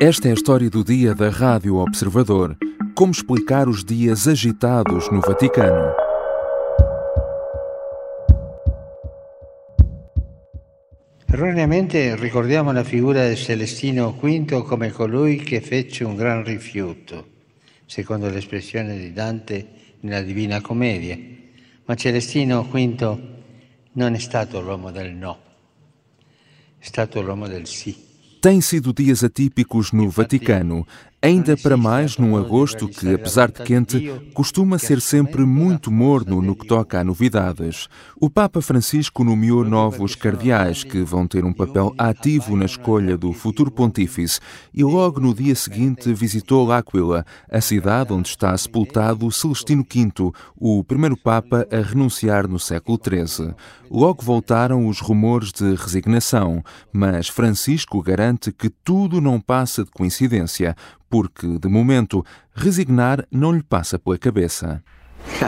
Esta é a história do dia da Rádio Observador. Como explicar os dias agitados no Vaticano? Erroneamente ricordiamo la figura di Celestino V come colui che fece un gran rifiuto, secondo l'espressione di Dante nella Divina Commedia. Ma Celestino V non è stato l'uomo del no, è stato l'uomo del sì. Têm sido dias atípicos no Vaticano, ainda para mais num agosto que, apesar de quente, costuma ser sempre muito morno no que toca a novidades. O Papa Francisco nomeou novos cardeais que vão ter um papel ativo na escolha do futuro pontífice e logo no dia seguinte visitou L'Aquila, a cidade onde está sepultado Celestino V, o primeiro Papa a renunciar no século XIII. Logo voltaram os rumores de resignação, mas Francisco garante que tudo não passa de coincidência, porque, de momento, resignar não lhe passa pela cabeça.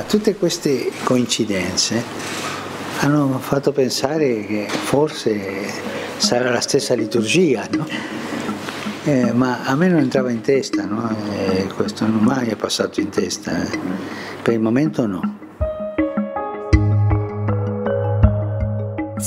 Tutte queste coincidenze hanno fatto pensare che forse sarà la stessa liturgia, no? Eh, a me non entrava in testa, no? eh, questo non mai è passato in testa. Eh. Per momento no.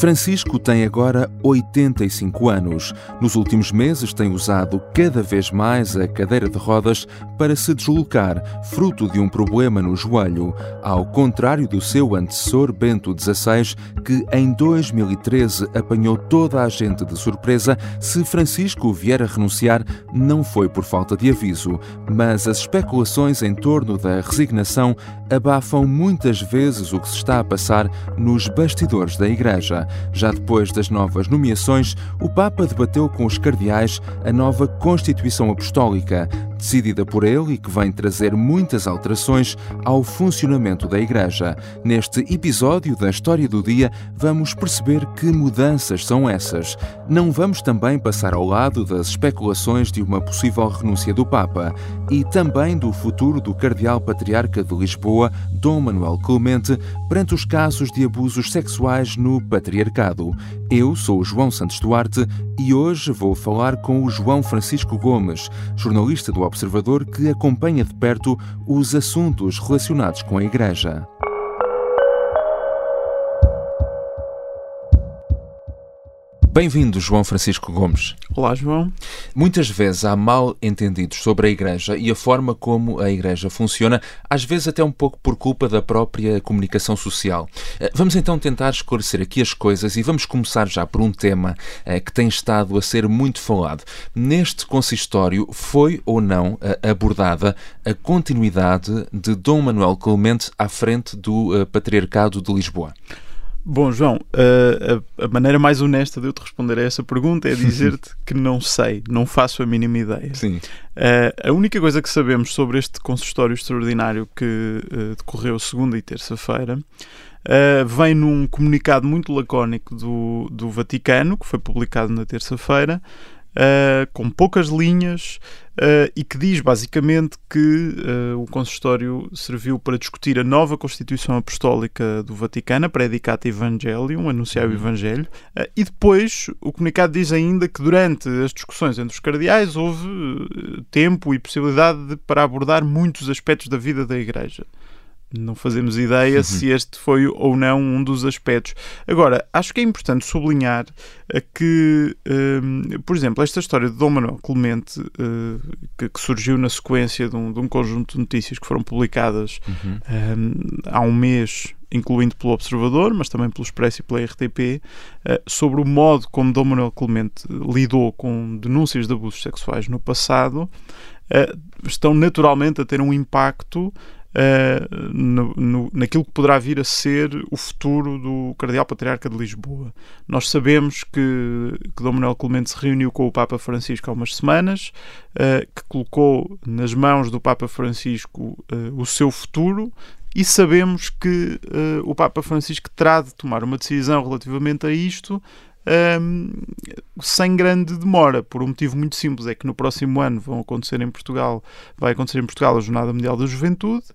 Francisco tem agora 85 anos. Nos últimos meses tem usado cada vez mais a cadeira de rodas para se deslocar, fruto de um problema no joelho, ao contrário do seu antecessor Bento XVI, que em 2013 apanhou toda a gente de surpresa. Se Francisco vier a renunciar, não foi por falta de aviso, mas as especulações em torno da resignação abafam muitas vezes o que se está a passar nos bastidores da Igreja. Já depois das novas nomeações, o Papa debateu com os cardeais a nova Constituição Apostólica, decidida por ele e que vem trazer muitas alterações ao funcionamento da Igreja. Neste episódio da História do Dia, vamos perceber que mudanças são essas. Não vamos também passar ao lado das especulações de uma possível renúncia do Papa e também do futuro do Cardeal Patriarca de Lisboa, Dom Manuel Clemente, perante os casos de abusos sexuais no patriarcado. Eu sou João Santos Duarte e hoje vou falar com o João Francisco Gomes, jornalista do Observador que acompanha de perto os assuntos relacionados com a Igreja. Bem-vindo, João Francisco Gomes. Olá, João. Muitas vezes há mal entendidos sobre a Igreja e a forma como a Igreja funciona, às vezes até um pouco por culpa da própria comunicação social. Eh, vamos então tentar esclarecer aqui as coisas e vamos começar já por um tema eh, que tem estado a ser muito falado. Neste consistório foi ou não eh, abordada a continuidade de Dom Manuel Clemente à frente do Patriarcado de Lisboa? Bom, João, a, a, maneira mais honesta de eu te responder a essa pergunta é dizer-te que não sei, não faço a mínima ideia. Sim. Uh, a única coisa que sabemos sobre este consistório extraordinário que uh, decorreu segunda e terça-feira uh, vem num comunicado muito lacónico do, do Vaticano, que foi publicado na terça-feira, uh, com poucas linhas uh, e que diz basicamente que uh, o consistório serviu para discutir a nova Constituição Apostólica do Vaticano, Predicata Evangelium, anunciar o uhum. Evangelho, e depois o comunicado diz ainda que durante as discussões entre os cardeais houve tempo e possibilidade de, para abordar muitos aspectos da vida da Igreja. Não fazemos ideia uhum. se este foi ou não um dos aspectos. Agora, acho que é importante sublinhar eh, que, um, por exemplo, esta história de Dom Manuel Clemente, uh, que, que, surgiu na sequência de um, de um, conjunto de notícias que foram publicadas uhum. um, há um mês, incluindo pelo Observador, mas também pelo Expresso e pela RTP, uh, sobre o modo como Dom Manuel Clemente lidou com denúncias de abusos sexuais no passado, estão naturalmente a ter um impacto uh, no, no, naquilo que poderá vir a ser o futuro do Cardeal Patriarca de Lisboa. Nós sabemos que, que Dom Manuel Clemente se reuniu com o Papa Francisco há umas semanas, uh, que colocou nas mãos do Papa Francisco uh, o seu futuro, e sabemos que uh, o Papa Francisco terá de tomar uma decisão relativamente a isto um, sem grande demora, por um motivo muito simples, é que no próximo ano vão acontecer em Portugal, vai acontecer em Portugal a Jornada Mundial da Juventude,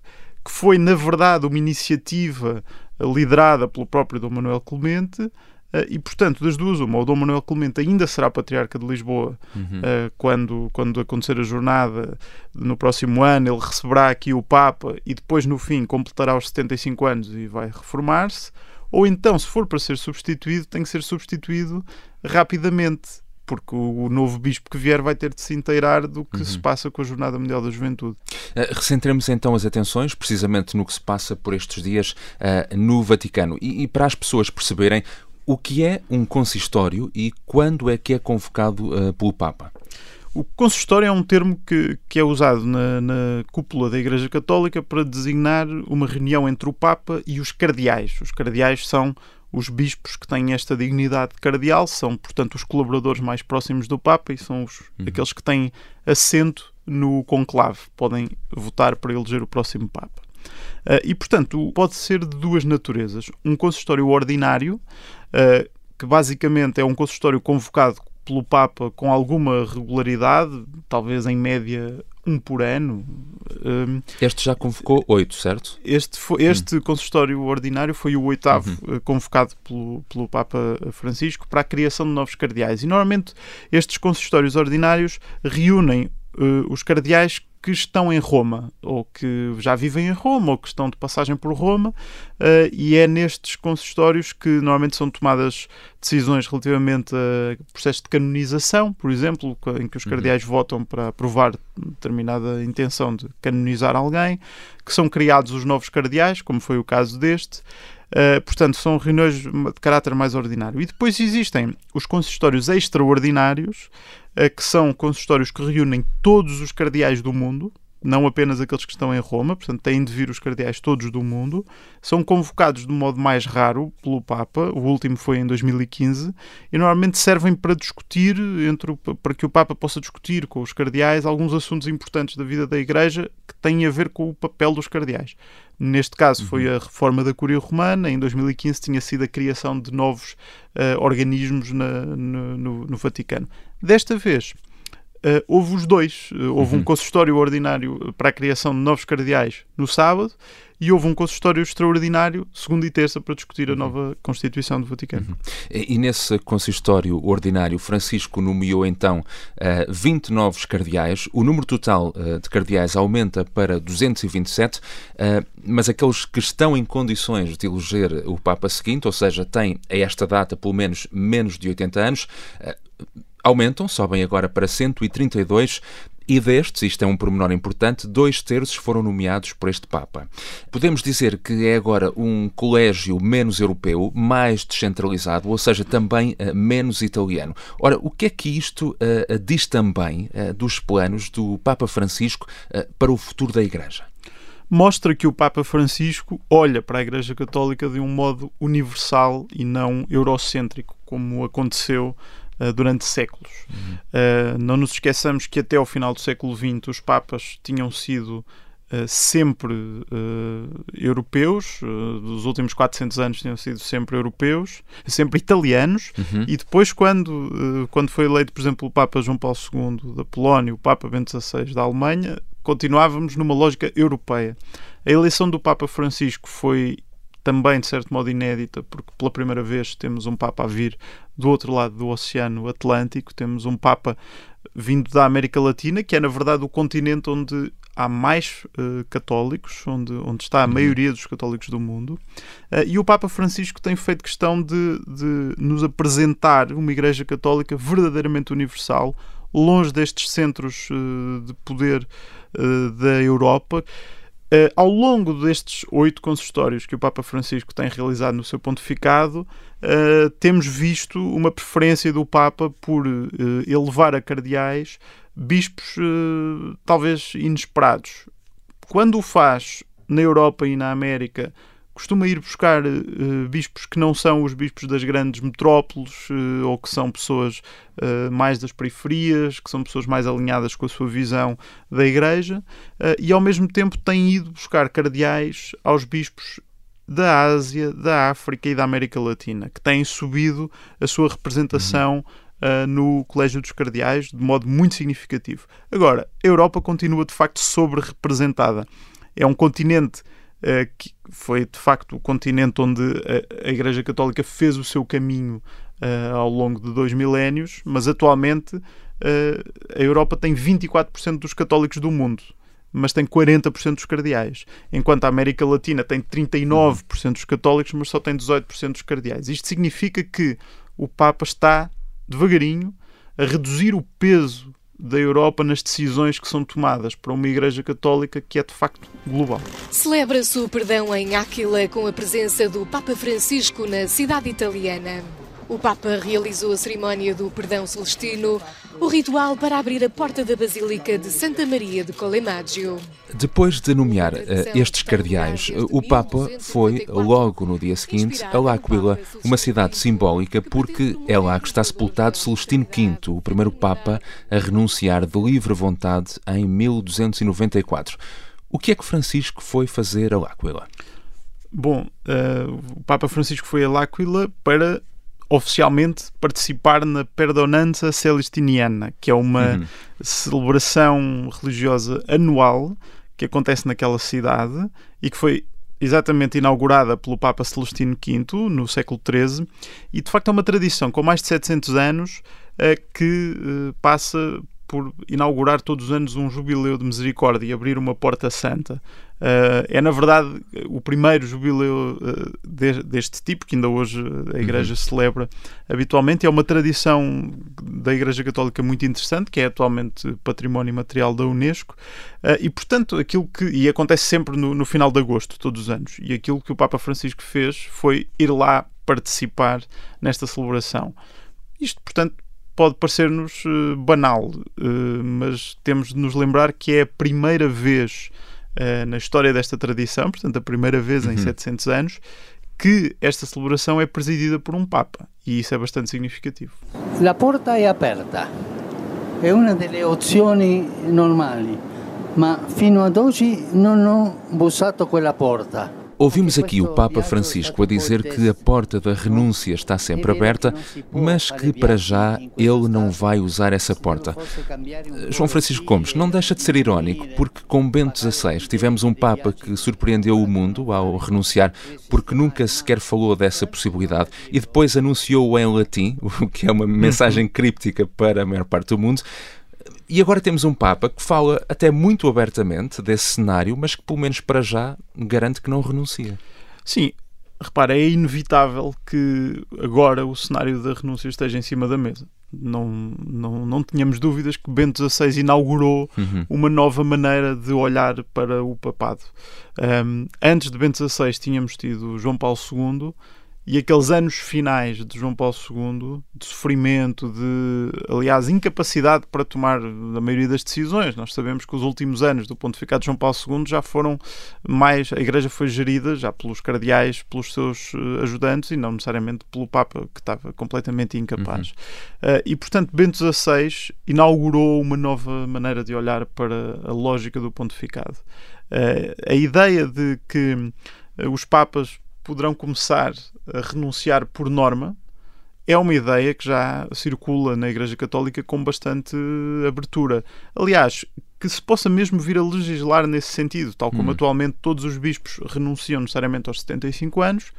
que foi, na verdade, uma iniciativa liderada pelo próprio Dom Manuel Clemente, Uh, e, portanto, das duas, uma, o Dom Manuel Clemente ainda será patriarca de Lisboa uhum. uh, quando, quando acontecer a jornada no próximo ano. Ele receberá aqui o Papa e depois, no fim, completará os 75 anos e vai reformar-se. Ou então, se for para ser substituído, tem que ser substituído rapidamente porque o, novo bispo que vier vai ter de se inteirar do que uhum. se passa com a Jornada Mundial da Juventude. Uh, recentremos então as atenções precisamente no que se passa por estes dias uh, no Vaticano e, e, para as pessoas perceberem o que é um consistório e quando é que é convocado uh, pelo Papa. O consistório é um termo que, que é usado na, na, cúpula da Igreja Católica para designar uma reunião entre o Papa e os cardeais. Os cardeais são os bispos que têm esta dignidade cardeal, são, portanto, os colaboradores mais próximos do Papa e são os, uhum. aqueles que têm assento no conclave, podem votar para eleger o próximo Papa. Uh, e, portanto, pode ser de duas naturezas. Um consistório ordinário, uh, que basicamente é um consistório convocado pelo Papa com alguma regularidade, talvez em média um por ano. Um, este já convocou oito, certo? Este, foi, este hum. consistório ordinário foi o oitavo uhum. Eh, convocado pelo, pelo Papa Francisco para a criação de novos cardeais. E normalmente estes consistórios ordinários reúnem uh, os cardeais que estão em Roma, ou que já vivem em Roma, ou que estão de passagem por Roma, uh, e é nestes consistórios que normalmente são tomadas decisões relativamente a processos de canonização, por exemplo, em que os uhum. cardeais uhum. votam para aprovar determinada intenção de canonizar alguém, que são criados os novos cardeais, como foi o caso deste. Uh, portanto, são reuniões de caráter mais ordinário. E depois existem os consistórios extraordinários, uh, que são consistórios que reúnem todos os cardeais do mundo, não apenas aqueles que estão em Roma, portanto, têm de vir os cardeais todos do mundo, são convocados de modo mais raro pelo Papa, o último foi em 2015, e normalmente servem para discutir, entre o, para que o Papa possa discutir com os cardeais alguns assuntos importantes da vida da Igreja que têm a ver com o papel dos cardeais. Neste caso foi uhum. a reforma da Curia Romana, em 2015 tinha sido a criação de novos uh, organismos na, no, no, no Vaticano. Desta vez, Uh, houve os dois. Uh, houve uhum. um consistório ordinário para a criação de novos cardeais no sábado e houve um consistório extraordinário, segunda e terça, para discutir a uhum. nova Constituição do Vaticano. Uhum. E, e, nesse consistório ordinário, Francisco nomeou então uh, eh, 20 novos cardeais. O número total de cardeais aumenta para 227, uh, mas aqueles que estão em condições de eleger o Papa seguinte, ou seja, têm a esta data pelo menos menos de 80 anos, aumentam, sobem agora para 132 e destes, isto é um pormenor importante, dois terços foram nomeados por este Papa. Podemos dizer que é agora um colégio menos europeu, mais descentralizado, ou seja, também uh, menos italiano. Ora, o que é que isto uh, diz também uh, dos planos do Papa Francisco para o futuro da Igreja? mostra que o Papa Francisco olha para a Igreja Católica de um modo universal e não eurocêntrico, como aconteceu uh, durante séculos. Uhum. Uh, não nos esqueçamos que até ao final do século XX os Papas tinham sido Uh, sempre uh, europeus, uh, dos últimos 400 anos tinham sido sempre europeus, sempre italianos, uhum. e depois quando, quando foi eleito, por exemplo, o Papa João Paulo II da Polónia, o Papa Bento XVI da Alemanha, continuávamos numa lógica europeia. A eleição do Papa Francisco foi também de certo modo inédita, porque pela primeira vez temos um Papa a vir do outro lado do Oceano Atlântico, temos um Papa vindo da América Latina, que é na verdade o continente onde há mais uh, católicos, onde, onde está a uhum. maioria dos católicos do mundo, uh, e o Papa Francisco tem feito questão de, de nos apresentar uma Igreja Católica verdadeiramente universal, longe destes centros uh, de poder da Europa. Uh, ao longo destes oito consistórios que o Papa Francisco tem realizado no seu pontificado, uh, temos visto uma preferência do Papa por uh, elevar a cardeais bispos talvez inesperados. Quando o faz na Europa e na América costuma ir buscar uh, bispos que não são os bispos das grandes metrópoles uh, ou que são pessoas uh, mais das periferias, que são pessoas mais alinhadas com a sua visão da Igreja e ao mesmo tempo tem ido buscar cardeais aos bispos da Ásia, da África e da América Latina, que têm subido a sua representação uhum. no Colégio dos Cardeais de modo muito significativo. Agora, a Europa continua de facto sobre-representada. É um continente que foi de facto o continente onde a, Igreja Católica fez o seu caminho ao longo de dois milénios, mas atualmente a Europa tem 24% dos católicos do mundo mas tem 40% dos cardeais, enquanto a América Latina tem 39% dos católicos, mas só tem 18% dos cardeais. Isto significa que o Papa está devagarinho a reduzir o peso da Europa nas decisões que são tomadas para uma Igreja Católica que é de facto global. Celebra-se o perdão em Áquila com a presença do Papa Francisco na cidade italiana. O Papa realizou a cerimónia do perdão celestino, o ritual para abrir a porta da Basílica de Santa Maria de Colemaggio. Depois de nomear uh, estes cardeais, uh, o Papa foi, logo no dia seguinte, a L'Aquila, uma cidade simbólica, porque é lá que está sepultado Celestino V, o primeiro Papa a renunciar de livre vontade em 1294. O que é que Francisco foi fazer a L'Aquila? Bom, uh, o Papa Francisco foi a L'Aquila para oficialmente participar na Perdonanza Celestiniana, que é uma uhum. celebração religiosa anual que acontece naquela cidade e que foi exatamente inaugurada pelo Papa Celestino V no século XIII e de facto é uma tradição com mais de 700 anos uh, que uh, passa por inaugurar todos os anos um jubileu de misericórdia e abrir uma porta santa. Uh, é, na verdade, o primeiro jubileu uh, de, deste tipo, que ainda hoje a Igreja uhum. celebra habitualmente. É uma tradição da Igreja Católica muito interessante, que é atualmente património material da Unesco. Uh, e, portanto, aquilo que. E acontece sempre no, no final de agosto, todos os anos. E aquilo que o Papa Francisco fez foi ir lá participar nesta celebração. Isto, portanto, pode parecer-nos uh, banal, uh, mas temos de nos lembrar que é a primeira vez uh, na história desta tradição, portanto, a primeira vez uhum. em 700 anos, que esta celebração é presidida por um Papa. E isso é bastante significativo. A porta é aberta. É uma das opções normais. Mas fino ad oggi non ho bussato quella porta. Ouvimos aqui o Papa Francisco a dizer que a porta da renúncia está sempre aberta, mas que para já ele não vai usar essa porta. João Francisco Gomes não deixa de ser irónico, porque com Bento XVI tivemos um Papa que surpreendeu o mundo ao renunciar, porque nunca sequer falou dessa possibilidade e depois anunciou-o em latim, o que é uma mensagem críptica para a maior parte do mundo. E agora temos um Papa que fala até muito abertamente desse cenário, mas que, pelo menos para já, garante que não renuncia. Sim, repara, é inevitável que agora o cenário da renúncia esteja em cima da mesa. Não, não, não tínhamos dúvidas que Bento XVI inaugurou uhum. uma nova maneira de olhar para o papado. Um, antes de Bento XVI tínhamos tido João Paulo II e aqueles anos finais de João Paulo II, de sofrimento, de, aliás, incapacidade para tomar a maioria das decisões. Nós sabemos que os últimos anos do pontificado de João Paulo II já foram mais. A Igreja foi gerida já pelos cardeais, pelos seus eh, ajudantes e não necessariamente pelo Papa, que estava completamente incapaz. Uhum. Uh, e, portanto, Bento XVI inaugurou uma nova maneira de olhar para a lógica do pontificado. Uh, a ideia de que os Papas poderão começar a renunciar por norma, é uma ideia que já circula na Igreja Católica com bastante abertura. Aliás, que se possa mesmo vir a legislar nesse sentido, tal como hum. atualmente todos os bispos renunciam necessariamente aos 75 anos,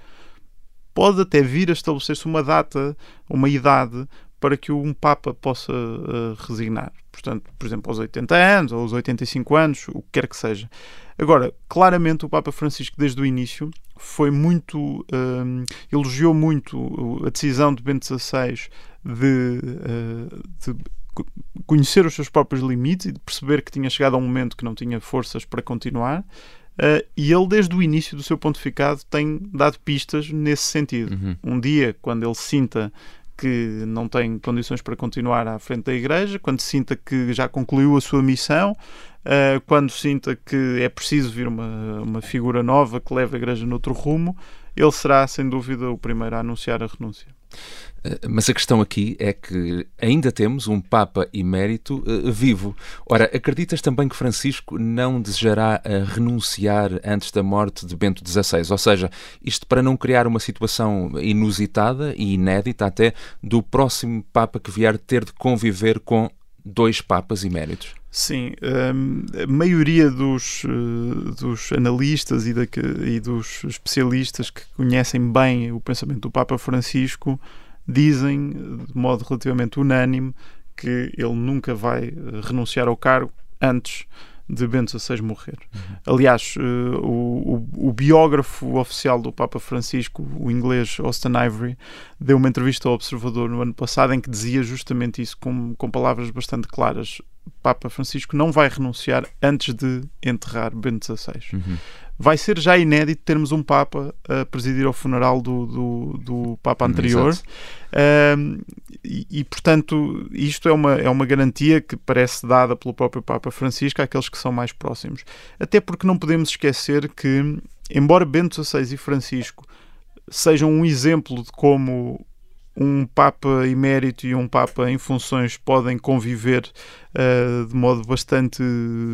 pode até vir a estabelecer-se uma data, uma idade para que um Papa possa uh, resignar. Portanto, por exemplo, aos 80 anos ou aos 85 anos, o que quer que seja. Agora, claramente o Papa Francisco, desde o início, foi muito. Uh, elogiou muito a decisão de Bento XVI de, uh, de conhecer os seus próprios limites e de perceber que tinha chegado a um momento que não tinha forças para continuar. Uh, e ele, desde o início do seu pontificado, tem dado pistas nesse sentido. Uhum. Um dia, quando ele sinta que não tem condições para continuar à frente da Igreja, quando sinta que já concluiu a sua missão, uh, quando sinta que é preciso vir uma, uma figura nova que leve a Igreja noutro rumo, ele será, sem dúvida, o primeiro a anunciar a renúncia. Eh, mas a questão aqui é que ainda temos um Papa emérito uh, vivo. Ora, acreditas também que Francisco não desejará uh, renunciar antes da morte de Bento XVI? Ou seja, isto para não criar uma situação inusitada e inédita até do próximo Papa que vier ter de conviver com dois papas eméritos. Sim, hum, a maioria dos, eh, dos analistas e, da, e, dos especialistas que conhecem bem o pensamento do Papa Francisco dizem, de modo relativamente unânime, que ele nunca vai eh, renunciar ao cargo antes de Bento XVI morrer. Uhum. Aliás, uh, o, o, biógrafo oficial do Papa Francisco, o inglês Austin Ivory, deu uma entrevista ao Observador no ano passado em que dizia justamente isso, com, com palavras bastante claras. Papa Francisco não vai renunciar antes de enterrar Bento XVI. Uhum vai ser já inédito termos um Papa a presidir ao funeral do, do, do Papa anterior. Uh, e, e, portanto, isto é uma, é uma garantia que parece dada pelo próprio Papa Francisco àqueles que são mais próximos. Até porque não podemos esquecer que, embora Bento XVI e Francisco sejam um exemplo de como um Papa emérito e um Papa em funções podem conviver uh, de modo bastante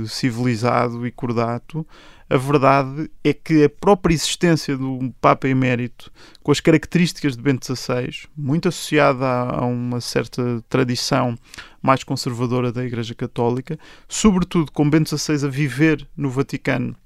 civilizado e cordato a verdade é que a própria existência do Papa Emérito, com as características de Bento XVI, muito associada a, uma certa tradição mais conservadora da Igreja Católica, sobretudo com Bento XVI a viver no Vaticano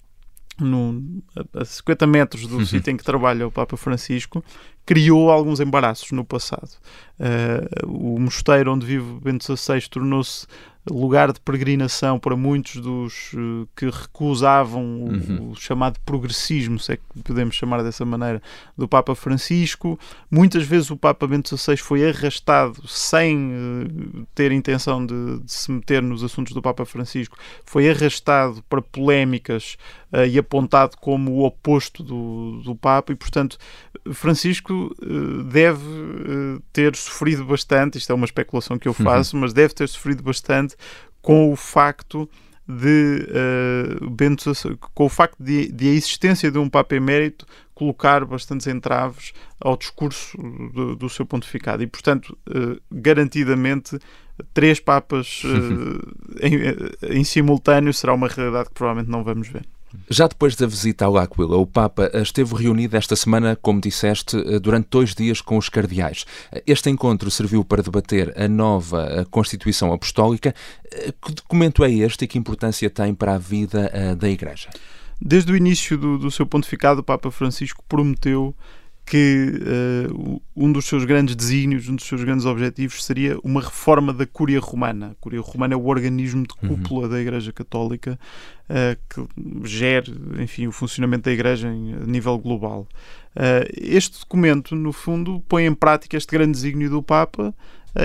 no, a 50 metros do uhum. sítio em que trabalha o Papa Francisco, criou alguns embaraços no passado. Uh, o mosteiro onde vive Bento XVI tornou-se lugar de peregrinação para muitos dos uh, que recusavam uhum. o, o, chamado progressismo, se é que podemos chamar dessa maneira, do Papa Francisco. Muitas vezes o Papa Bento XVI foi arrastado sem uh, ter intenção de, de, se meter nos assuntos do Papa Francisco, foi arrastado para polémicas uh, e apontado como o oposto do, do Papa, e portanto Francisco deve ter sofrido bastante. Isto é uma especulação que eu uhum. faço, uhum. mas deve ter sofrido bastante com o facto de uh, Bento, com o facto de, de, a existência de um Papa emérito colocar bastantes entraves ao discurso do, do seu pontificado e, portanto, uh, garantidamente três papas uh, em, em simultâneo será uma realidade que provavelmente não vamos ver. Já depois da visita ao Aquila, o Papa esteve reunido esta semana, como disseste, durante dois dias com os cardeais. Este encontro serviu para debater a nova Constituição Apostólica. Que documento é este e que importância tem para a vida eh, da Igreja? Desde o início do, do seu pontificado, o Papa Francisco prometeu que uh, um dos seus grandes desígnios, um dos seus grandes objetivos seria uma reforma da Cúria Romana. A Cúria Romana é o organismo de uhum. cúpula uhum. da Igreja Católica uh, que gere, enfim, o funcionamento da Igreja em, a nível global. Uh, este documento, no fundo, põe em prática este grande desígnio do Papa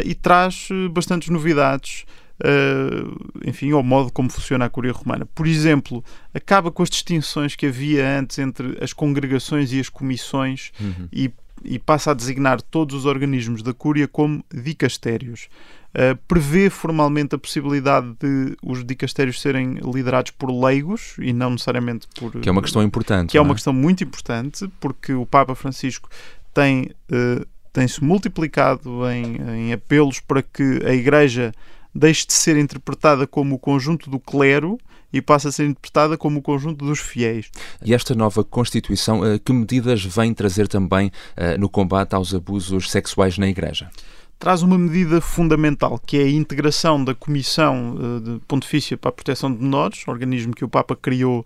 e traz bastantes novidades uh, enfim, ao modo como funciona a Curia Romana. Por exemplo, acaba com as distinções que havia antes entre as congregações e as comissões uhum. e, e, passa a designar todos os organismos da Cúria como dicastérios. Uh, prevê formalmente a possibilidade de os dicastérios serem liderados por leigos e não necessariamente por. Que é uma questão importante. Que é uma é? questão muito importante, porque o Papa Francisco tem. Uh, tem-se multiplicado em, em apelos para que a Igreja deixe de ser interpretada como o conjunto do clero e passa a ser interpretada como o conjunto dos fiéis. E esta nova Constituição, eh, que medidas vem trazer também eh, no combate aos abusos sexuais na Igreja? Traz uma medida fundamental, que é a integração da Comissão eh, Pontifícia para a Proteção de Menores, organismo que o Papa criou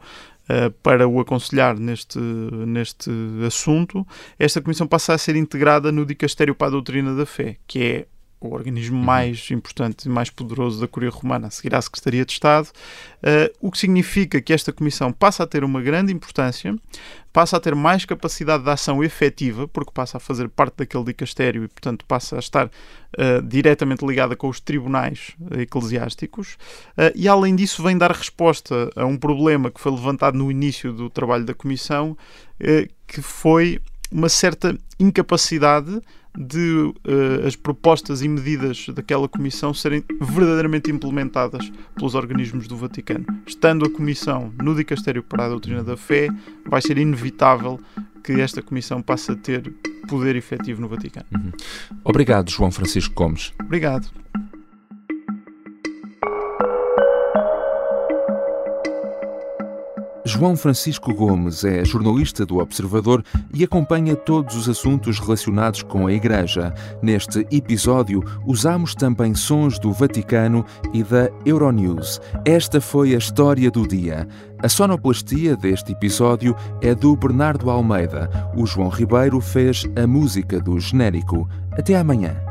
para o aconselhar neste, neste assunto. Esta comissão passa a ser integrada no Dicastério para a Doutrina da Fé, que é o organismo uhum. mais importante e mais poderoso da Curia Romana, a seguir à Secretaria de Estado, uh, o que significa que esta comissão passa a ter uma grande importância, passa a ter mais capacidade de ação efetiva, porque passa a fazer parte daquele dicastério e, portanto, passa a estar uh, diretamente ligada com os tribunais eclesiásticos, uh, e além disso, vem dar resposta a um problema que foi levantado no início do trabalho da comissão, que foi uma certa incapacidade de uh, as propostas e medidas daquela comissão serem verdadeiramente implementadas pelos organismos do Vaticano. Estando a comissão no Dicastério para a Doutrina da Fé, vai ser inevitável que esta comissão passe a ter poder efetivo no Vaticano. Uhum. Obrigado, João Francisco Gomes. Obrigado. João Francisco Gomes é jornalista do Observador e acompanha todos os assuntos relacionados com a Igreja. Neste episódio, usamos também sons do Vaticano e da Euronews. Esta foi a história do dia. A sonoplastia deste episódio é do Bernardo Almeida. O João Ribeiro fez a música do genérico. Até amanhã.